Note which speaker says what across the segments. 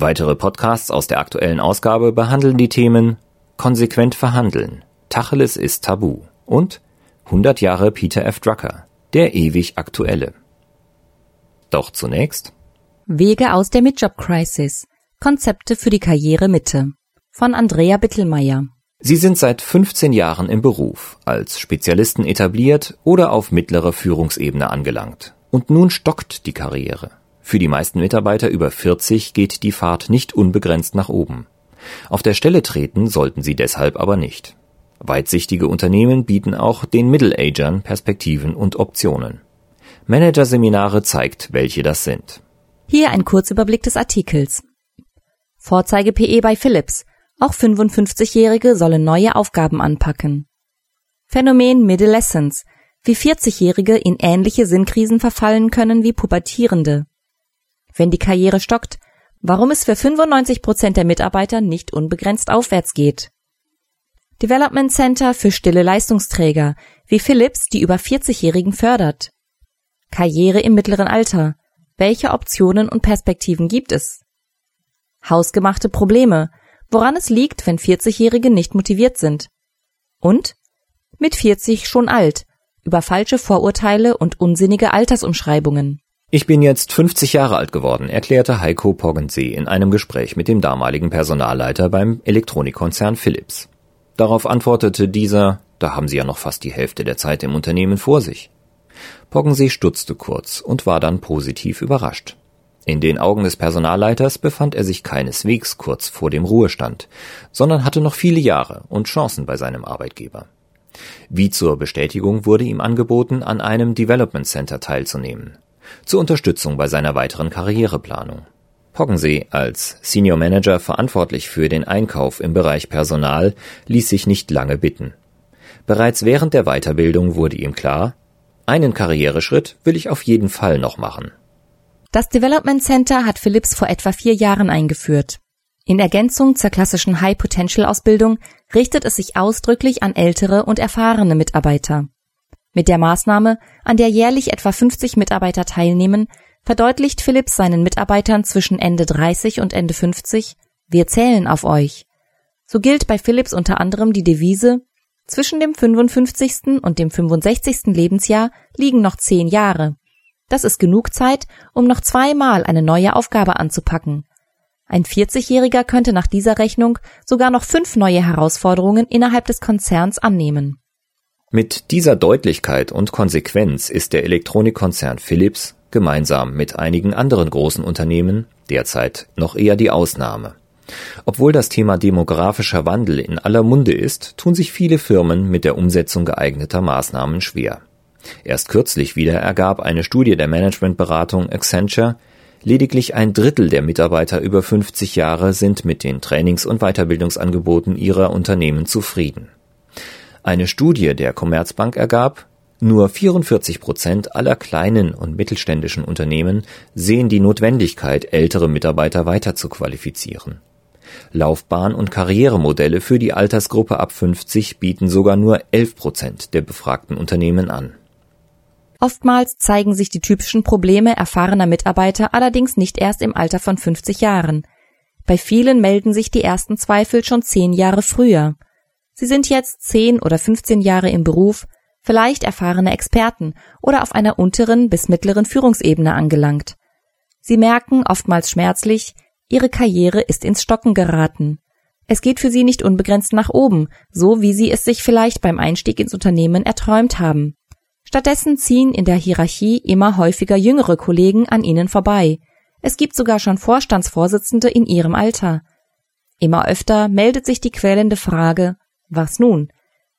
Speaker 1: Weitere Podcasts aus der aktuellen Ausgabe behandeln die Themen Konsequent verhandeln, Tacheles ist Tabu und 100 Jahre Peter F. Drucker, der ewig aktuelle. Doch zunächst
Speaker 2: Wege aus der Midjob Crisis. Konzepte für die Karriere Mitte von Andrea Bittelmeier.
Speaker 1: Sie sind seit 15 Jahren im Beruf, als Spezialisten etabliert oder auf mittlerer Führungsebene angelangt. Und nun stockt die Karriere. Für die meisten Mitarbeiter über 40 geht die Fahrt nicht unbegrenzt nach oben. Auf der Stelle treten sollten sie deshalb aber nicht. Weitsichtige Unternehmen bieten auch den Middle-Agern Perspektiven und Optionen. Managerseminare zeigt, welche das sind.
Speaker 2: Hier ein Kurzüberblick des Artikels. Vorzeige PE bei Philips. Auch 55-Jährige sollen neue Aufgaben anpacken. Phänomen Middlescence. Wie 40-Jährige in ähnliche Sinnkrisen verfallen können wie Pubertierende wenn die Karriere stockt, warum es für 95 Prozent der Mitarbeiter nicht unbegrenzt aufwärts geht. Development Center für stille Leistungsträger, wie Philips die über 40-Jährigen fördert. Karriere im mittleren Alter. Welche Optionen und Perspektiven gibt es? Hausgemachte Probleme, woran es liegt, wenn 40-Jährige nicht motiviert sind. Und mit 40 schon alt, über falsche Vorurteile und unsinnige Altersumschreibungen.
Speaker 1: Ich bin jetzt 50 Jahre alt geworden, erklärte Heiko Poggensee in einem Gespräch mit dem damaligen Personalleiter beim Elektronikkonzern Philips. Darauf antwortete dieser, da haben Sie ja noch fast die Hälfte der Zeit im Unternehmen vor sich. Poggensee stutzte kurz und war dann positiv überrascht. In den Augen des Personalleiters befand er sich keineswegs kurz vor dem Ruhestand, sondern hatte noch viele Jahre und Chancen bei seinem Arbeitgeber. Wie zur Bestätigung wurde ihm angeboten, an einem Development Center teilzunehmen zur Unterstützung bei seiner weiteren Karriereplanung. Poggensee als Senior Manager verantwortlich für den Einkauf im Bereich Personal ließ sich nicht lange bitten. Bereits während der Weiterbildung wurde ihm klar, einen Karriereschritt will ich auf jeden Fall noch machen.
Speaker 2: Das Development Center hat Philips vor etwa vier Jahren eingeführt. In Ergänzung zur klassischen High Potential Ausbildung richtet es sich ausdrücklich an ältere und erfahrene Mitarbeiter. Mit der Maßnahme, an der jährlich etwa 50 Mitarbeiter teilnehmen, verdeutlicht Philips seinen Mitarbeitern zwischen Ende 30 und Ende 50, wir zählen auf euch. So gilt bei Philips unter anderem die Devise, zwischen dem 55. und dem 65. Lebensjahr liegen noch zehn Jahre. Das ist genug Zeit, um noch zweimal eine neue Aufgabe anzupacken. Ein 40-Jähriger könnte nach dieser Rechnung sogar noch fünf neue Herausforderungen innerhalb des Konzerns annehmen.
Speaker 1: Mit dieser Deutlichkeit und Konsequenz ist der Elektronikkonzern Philips gemeinsam mit einigen anderen großen Unternehmen derzeit noch eher die Ausnahme. Obwohl das Thema demografischer Wandel in aller Munde ist, tun sich viele Firmen mit der Umsetzung geeigneter Maßnahmen schwer. Erst kürzlich wieder ergab eine Studie der Managementberatung Accenture, lediglich ein Drittel der Mitarbeiter über 50 Jahre sind mit den Trainings- und Weiterbildungsangeboten ihrer Unternehmen zufrieden. Eine Studie der Commerzbank ergab, nur 44 Prozent aller kleinen und mittelständischen Unternehmen sehen die Notwendigkeit, ältere Mitarbeiter weiter zu qualifizieren. Laufbahn- und Karrieremodelle für die Altersgruppe ab 50 bieten sogar nur 11 Prozent der befragten Unternehmen an.
Speaker 2: Oftmals zeigen sich die typischen Probleme erfahrener Mitarbeiter allerdings nicht erst im Alter von 50 Jahren. Bei vielen melden sich die ersten Zweifel schon zehn Jahre früher. Sie sind jetzt 10 oder 15 Jahre im Beruf, vielleicht erfahrene Experten oder auf einer unteren bis mittleren Führungsebene angelangt. Sie merken oftmals schmerzlich, ihre Karriere ist ins Stocken geraten. Es geht für sie nicht unbegrenzt nach oben, so wie sie es sich vielleicht beim Einstieg ins Unternehmen erträumt haben. Stattdessen ziehen in der Hierarchie immer häufiger jüngere Kollegen an ihnen vorbei. Es gibt sogar schon Vorstandsvorsitzende in ihrem Alter. Immer öfter meldet sich die quälende Frage, was nun?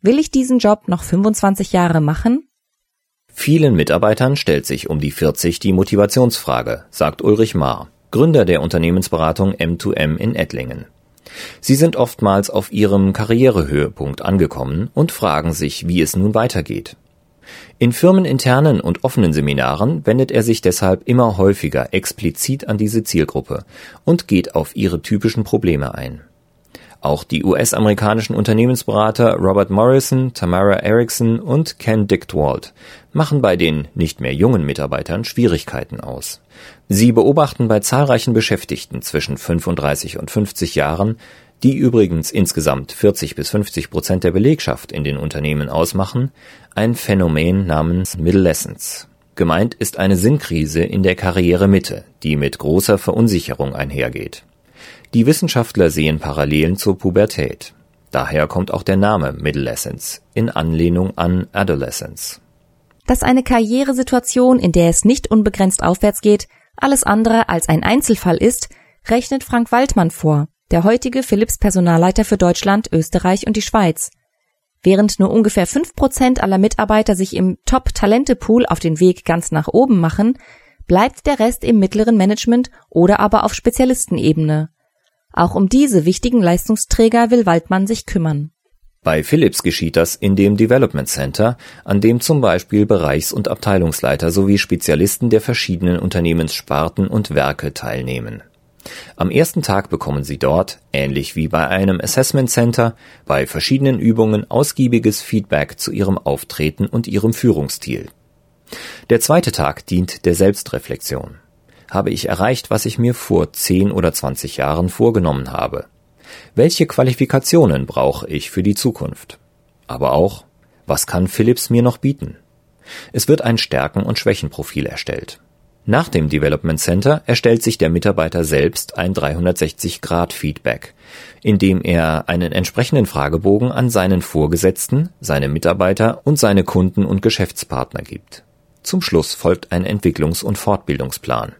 Speaker 2: Will ich diesen Job noch 25 Jahre machen?
Speaker 1: Vielen Mitarbeitern stellt sich um die 40 die Motivationsfrage, sagt Ulrich Maar, Gründer der Unternehmensberatung M2M in Ettlingen. Sie sind oftmals auf ihrem Karrierehöhepunkt angekommen und fragen sich, wie es nun weitergeht. In firmeninternen und offenen Seminaren wendet er sich deshalb immer häufiger explizit an diese Zielgruppe und geht auf ihre typischen Probleme ein. Auch die US-amerikanischen Unternehmensberater Robert Morrison, Tamara Erickson und Ken Dictwald machen bei den nicht mehr jungen Mitarbeitern Schwierigkeiten aus. Sie beobachten bei zahlreichen Beschäftigten zwischen 35 und 50 Jahren, die übrigens insgesamt 40 bis 50 Prozent der Belegschaft in den Unternehmen ausmachen, ein Phänomen namens Middlescence. Gemeint ist eine Sinnkrise in der Karrieremitte, die mit großer Verunsicherung einhergeht. Die Wissenschaftler sehen Parallelen zur Pubertät. Daher kommt auch der Name Middlescence in Anlehnung an Adolescence.
Speaker 2: Dass eine Karrieresituation, in der es nicht unbegrenzt aufwärts geht, alles andere als ein Einzelfall ist, rechnet Frank Waldmann vor, der heutige Philips Personalleiter für Deutschland, Österreich und die Schweiz. Während nur ungefähr fünf Prozent aller Mitarbeiter sich im Top-Talente-Pool auf den Weg ganz nach oben machen, bleibt der Rest im mittleren Management oder aber auf Spezialistenebene. Auch um diese wichtigen Leistungsträger will Waldmann sich kümmern.
Speaker 1: Bei Philips geschieht das in dem Development Center, an dem zum Beispiel Bereichs- und Abteilungsleiter sowie Spezialisten der verschiedenen Unternehmenssparten und Werke teilnehmen. Am ersten Tag bekommen Sie dort, ähnlich wie bei einem Assessment Center, bei verschiedenen Übungen ausgiebiges Feedback zu Ihrem Auftreten und Ihrem Führungsstil. Der zweite Tag dient der Selbstreflexion. Habe ich erreicht, was ich mir vor 10 oder 20 Jahren vorgenommen habe? Welche Qualifikationen brauche ich für die Zukunft? Aber auch, was kann Philips mir noch bieten? Es wird ein Stärken- und Schwächenprofil erstellt. Nach dem Development Center erstellt sich der Mitarbeiter selbst ein 360-Grad-Feedback, indem er einen entsprechenden Fragebogen an seinen Vorgesetzten, seine Mitarbeiter und seine Kunden und Geschäftspartner gibt. Zum Schluss folgt ein Entwicklungs- und Fortbildungsplan.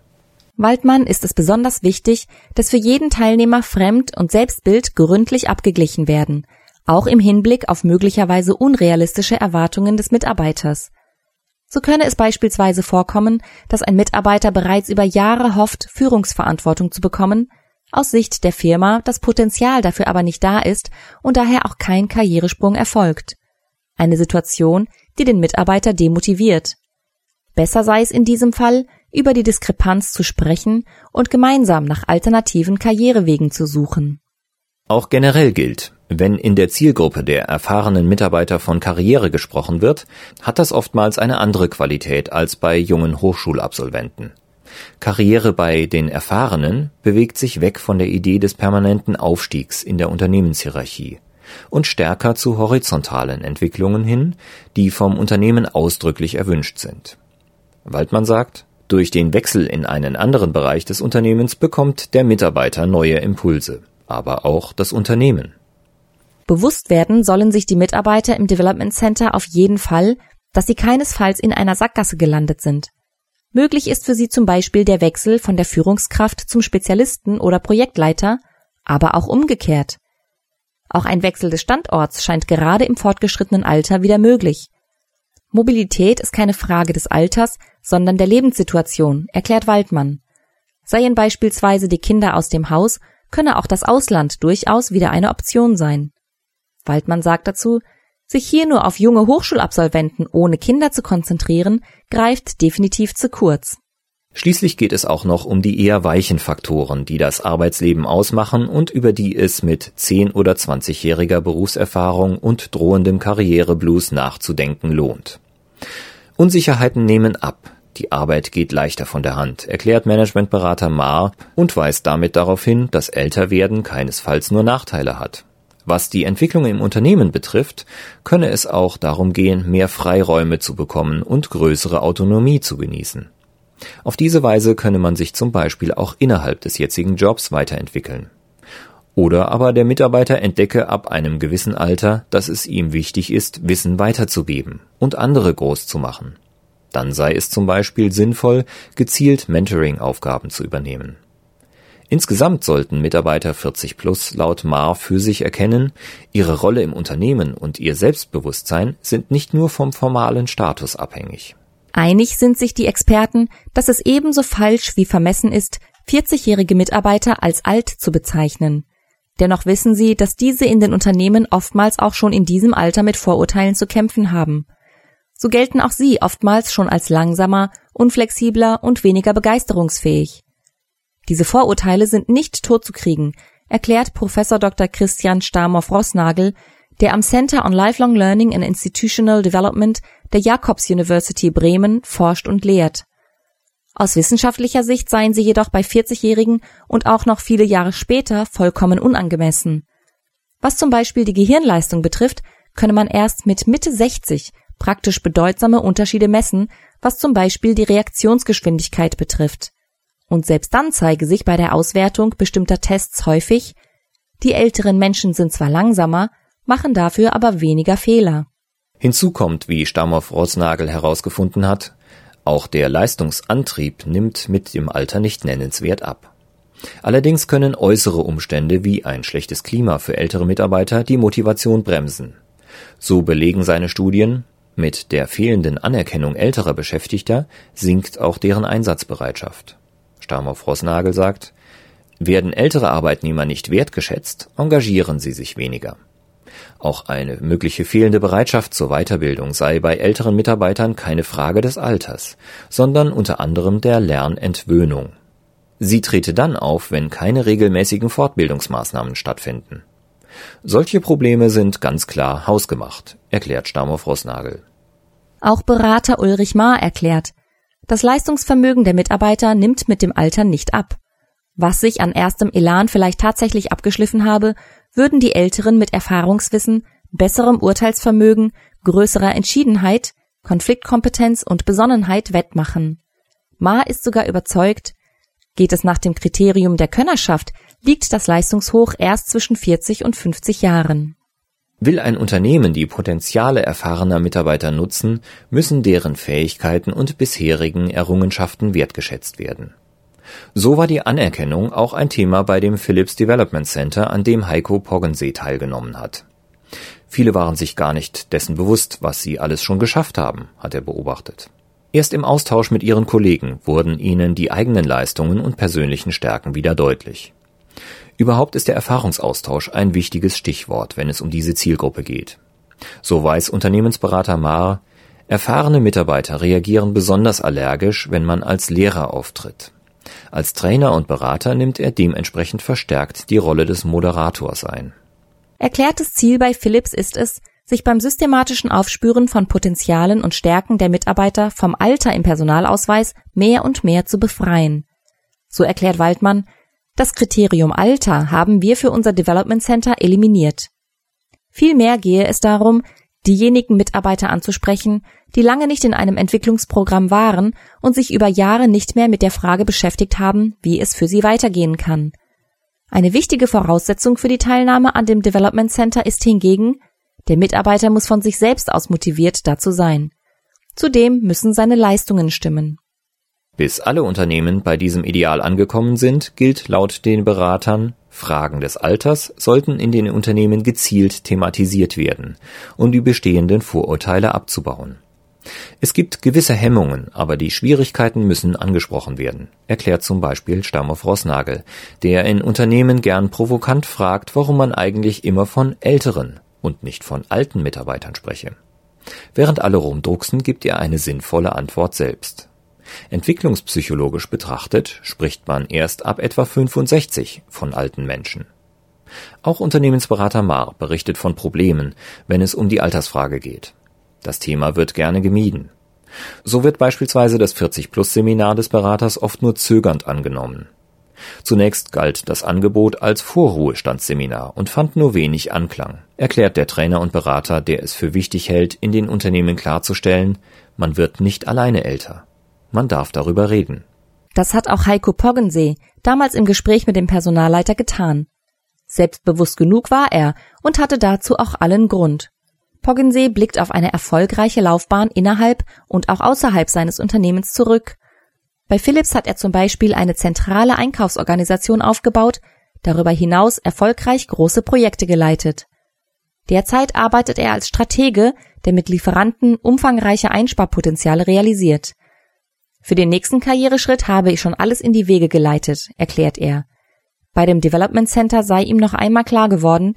Speaker 2: Waldmann ist es besonders wichtig, dass für jeden Teilnehmer Fremd- und Selbstbild gründlich abgeglichen werden, auch im Hinblick auf möglicherweise unrealistische Erwartungen des Mitarbeiters. So könne es beispielsweise vorkommen, dass ein Mitarbeiter bereits über Jahre hofft, Führungsverantwortung zu bekommen, aus Sicht der Firma das Potenzial dafür aber nicht da ist und daher auch kein Karrieresprung erfolgt. Eine Situation, die den Mitarbeiter demotiviert. Besser sei es in diesem Fall, über die Diskrepanz zu sprechen und gemeinsam nach alternativen Karrierewegen zu suchen.
Speaker 1: Auch generell gilt, wenn in der Zielgruppe der erfahrenen Mitarbeiter von Karriere gesprochen wird, hat das oftmals eine andere Qualität als bei jungen Hochschulabsolventen. Karriere bei den Erfahrenen bewegt sich weg von der Idee des permanenten Aufstiegs in der Unternehmenshierarchie und stärker zu horizontalen Entwicklungen hin, die vom Unternehmen ausdrücklich erwünscht sind. Waldmann sagt, durch den Wechsel in einen anderen Bereich des Unternehmens bekommt der Mitarbeiter neue Impulse, aber auch das Unternehmen.
Speaker 2: Bewusst werden sollen sich die Mitarbeiter im Development Center auf jeden Fall, dass sie keinesfalls in einer Sackgasse gelandet sind. Möglich ist für sie zum Beispiel der Wechsel von der Führungskraft zum Spezialisten oder Projektleiter, aber auch umgekehrt. Auch ein Wechsel des Standorts scheint gerade im fortgeschrittenen Alter wieder möglich. Mobilität ist keine Frage des Alters, sondern der Lebenssituation, erklärt Waldmann. Seien beispielsweise die Kinder aus dem Haus, könne auch das Ausland durchaus wieder eine Option sein. Waldmann sagt dazu, sich hier nur auf junge Hochschulabsolventen ohne Kinder zu konzentrieren, greift definitiv zu kurz.
Speaker 1: Schließlich geht es auch noch um die eher weichen Faktoren, die das Arbeitsleben ausmachen und über die es mit 10 oder 20-jähriger Berufserfahrung und drohendem Karriereblues nachzudenken lohnt. Unsicherheiten nehmen ab, die Arbeit geht leichter von der Hand, erklärt Managementberater Maar und weist damit darauf hin, dass Älterwerden keinesfalls nur Nachteile hat. Was die Entwicklung im Unternehmen betrifft, könne es auch darum gehen, mehr Freiräume zu bekommen und größere Autonomie zu genießen. Auf diese Weise könne man sich zum Beispiel auch innerhalb des jetzigen Jobs weiterentwickeln. Oder aber der Mitarbeiter entdecke ab einem gewissen Alter, dass es ihm wichtig ist, Wissen weiterzugeben und andere groß zu machen. Dann sei es zum Beispiel sinnvoll, gezielt Mentoring-Aufgaben zu übernehmen. Insgesamt sollten Mitarbeiter 40 plus laut Mar für sich erkennen, ihre Rolle im Unternehmen und ihr Selbstbewusstsein sind nicht nur vom formalen Status abhängig.
Speaker 2: Einig sind sich die Experten, dass es ebenso falsch wie vermessen ist, 40-jährige Mitarbeiter als alt zu bezeichnen. Dennoch wissen sie, dass diese in den Unternehmen oftmals auch schon in diesem Alter mit Vorurteilen zu kämpfen haben. So gelten auch sie oftmals schon als langsamer, unflexibler und weniger begeisterungsfähig. Diese Vorurteile sind nicht totzukriegen, erklärt Professor Dr. Christian Stamow-Rossnagel, der am Center on Lifelong Learning and Institutional Development der Jacobs University Bremen forscht und lehrt. Aus wissenschaftlicher Sicht seien sie jedoch bei 40-Jährigen und auch noch viele Jahre später vollkommen unangemessen. Was zum Beispiel die Gehirnleistung betrifft, könne man erst mit Mitte 60 praktisch bedeutsame Unterschiede messen, was zum Beispiel die Reaktionsgeschwindigkeit betrifft. Und selbst dann zeige sich bei der Auswertung bestimmter Tests häufig, die älteren Menschen sind zwar langsamer, machen dafür aber weniger Fehler.
Speaker 1: Hinzu kommt, wie Stamhoff-Rosnagel herausgefunden hat, auch der Leistungsantrieb nimmt mit dem Alter nicht nennenswert ab. Allerdings können äußere Umstände wie ein schlechtes Klima für ältere Mitarbeiter die Motivation bremsen. So belegen seine Studien, mit der fehlenden Anerkennung älterer Beschäftigter sinkt auch deren Einsatzbereitschaft. Stamow-Rossnagel sagt, werden ältere Arbeitnehmer nicht wertgeschätzt, engagieren sie sich weniger. Auch eine mögliche fehlende Bereitschaft zur Weiterbildung sei bei älteren Mitarbeitern keine Frage des Alters, sondern unter anderem der Lernentwöhnung. Sie trete dann auf, wenn keine regelmäßigen Fortbildungsmaßnahmen stattfinden. Solche Probleme sind ganz klar hausgemacht, erklärt Stamow-Rossnagel.
Speaker 2: Auch Berater Ulrich Maar erklärt, das Leistungsvermögen der Mitarbeiter nimmt mit dem Alter nicht ab. Was sich an erstem Elan vielleicht tatsächlich abgeschliffen habe, würden die Älteren mit Erfahrungswissen, besserem Urteilsvermögen, größerer Entschiedenheit, Konfliktkompetenz und Besonnenheit wettmachen. Ma ist sogar überzeugt, geht es nach dem Kriterium der Könnerschaft, liegt das Leistungshoch erst zwischen 40 und 50 Jahren.
Speaker 1: Will ein Unternehmen die Potenziale erfahrener Mitarbeiter nutzen, müssen deren Fähigkeiten und bisherigen Errungenschaften wertgeschätzt werden. So war die Anerkennung auch ein Thema bei dem Philips Development Center, an dem Heiko Poggensee teilgenommen hat. Viele waren sich gar nicht dessen bewusst, was sie alles schon geschafft haben, hat er beobachtet. Erst im Austausch mit ihren Kollegen wurden ihnen die eigenen Leistungen und persönlichen Stärken wieder deutlich. Überhaupt ist der Erfahrungsaustausch ein wichtiges Stichwort, wenn es um diese Zielgruppe geht. So weiß Unternehmensberater Maar, erfahrene Mitarbeiter reagieren besonders allergisch, wenn man als Lehrer auftritt. Als Trainer und Berater nimmt er dementsprechend verstärkt die Rolle des Moderators ein.
Speaker 2: Erklärtes Ziel bei Philips ist es, sich beim systematischen Aufspüren von Potenzialen und Stärken der Mitarbeiter vom Alter im Personalausweis mehr und mehr zu befreien. So erklärt Waldmann, das Kriterium Alter haben wir für unser Development Center eliminiert. Vielmehr gehe es darum, diejenigen Mitarbeiter anzusprechen, die lange nicht in einem Entwicklungsprogramm waren und sich über Jahre nicht mehr mit der Frage beschäftigt haben, wie es für sie weitergehen kann. Eine wichtige Voraussetzung für die Teilnahme an dem Development Center ist hingegen, der Mitarbeiter muss von sich selbst aus motiviert dazu sein. Zudem müssen seine Leistungen stimmen.
Speaker 1: Bis alle Unternehmen bei diesem Ideal angekommen sind, gilt laut den Beratern, Fragen des Alters sollten in den Unternehmen gezielt thematisiert werden, um die bestehenden Vorurteile abzubauen. Es gibt gewisse Hemmungen, aber die Schwierigkeiten müssen angesprochen werden, erklärt zum Beispiel Stammow Rossnagel, der in Unternehmen gern provokant fragt, warum man eigentlich immer von älteren und nicht von alten Mitarbeitern spreche. Während alle rumdrucksen, gibt er eine sinnvolle Antwort selbst. Entwicklungspsychologisch betrachtet spricht man erst ab etwa 65 von alten Menschen. Auch Unternehmensberater Maar berichtet von Problemen, wenn es um die Altersfrage geht. Das Thema wird gerne gemieden. So wird beispielsweise das 40-Plus-Seminar des Beraters oft nur zögernd angenommen. Zunächst galt das Angebot als Vorruhestandsseminar und fand nur wenig Anklang, erklärt der Trainer und Berater, der es für wichtig hält, in den Unternehmen klarzustellen, man wird nicht alleine älter. Man darf darüber reden.
Speaker 2: Das hat auch Heiko Poggensee damals im Gespräch mit dem Personalleiter getan. Selbstbewusst genug war er und hatte dazu auch allen Grund. Poggensee blickt auf eine erfolgreiche Laufbahn innerhalb und auch außerhalb seines Unternehmens zurück. Bei Philips hat er zum Beispiel eine zentrale Einkaufsorganisation aufgebaut, darüber hinaus erfolgreich große Projekte geleitet. Derzeit arbeitet er als Stratege, der mit Lieferanten umfangreiche Einsparpotenziale realisiert. Für den nächsten Karriereschritt habe ich schon alles in die Wege geleitet, erklärt er. Bei dem Development Center sei ihm noch einmal klar geworden,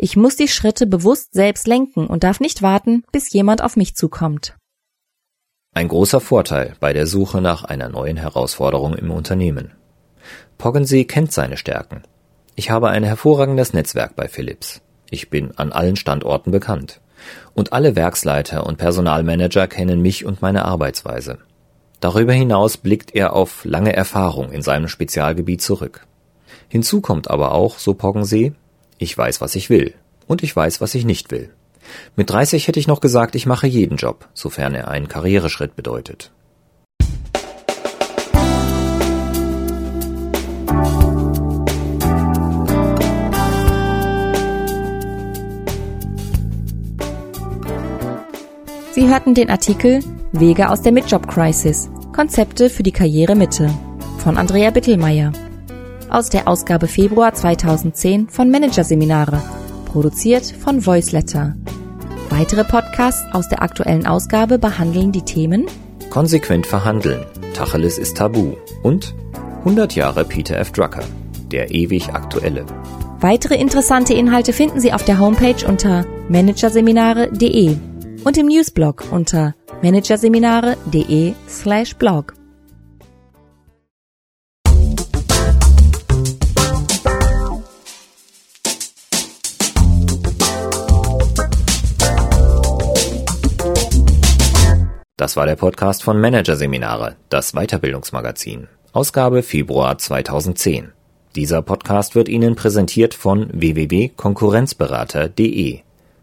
Speaker 2: ich muss die Schritte bewusst selbst lenken und darf nicht warten, bis jemand auf mich zukommt.
Speaker 1: Ein großer Vorteil bei der Suche nach einer neuen Herausforderung im Unternehmen. Poggensee kennt seine Stärken. Ich habe ein hervorragendes Netzwerk bei Philips. Ich bin an allen Standorten bekannt. Und alle Werksleiter und Personalmanager kennen mich und meine Arbeitsweise. Darüber hinaus blickt er auf lange Erfahrung in seinem Spezialgebiet zurück. Hinzu kommt aber auch, so Poggensee, ich weiß, was ich will. Und ich weiß, was ich nicht will. Mit 30 hätte ich noch gesagt, ich mache jeden Job, sofern er einen Karriereschritt bedeutet.
Speaker 2: Sie hörten den Artikel Wege aus der Midjob Crisis. Konzepte für die Karrieremitte von Andrea Bittelmeier aus der Ausgabe Februar 2010 von Managerseminare, produziert von Voiceletter. Weitere Podcasts aus der aktuellen Ausgabe behandeln die Themen
Speaker 1: Konsequent verhandeln, Tacheles ist tabu und 100 Jahre Peter F. Drucker, der ewig aktuelle.
Speaker 2: Weitere interessante Inhalte finden Sie auf der Homepage unter managerseminare.de und im Newsblog unter managerseminare.de slash blog.
Speaker 1: Das war der Podcast von Managerseminare, das Weiterbildungsmagazin. Ausgabe Februar 2010. Dieser Podcast wird Ihnen präsentiert von www.konkurrenzberater.de.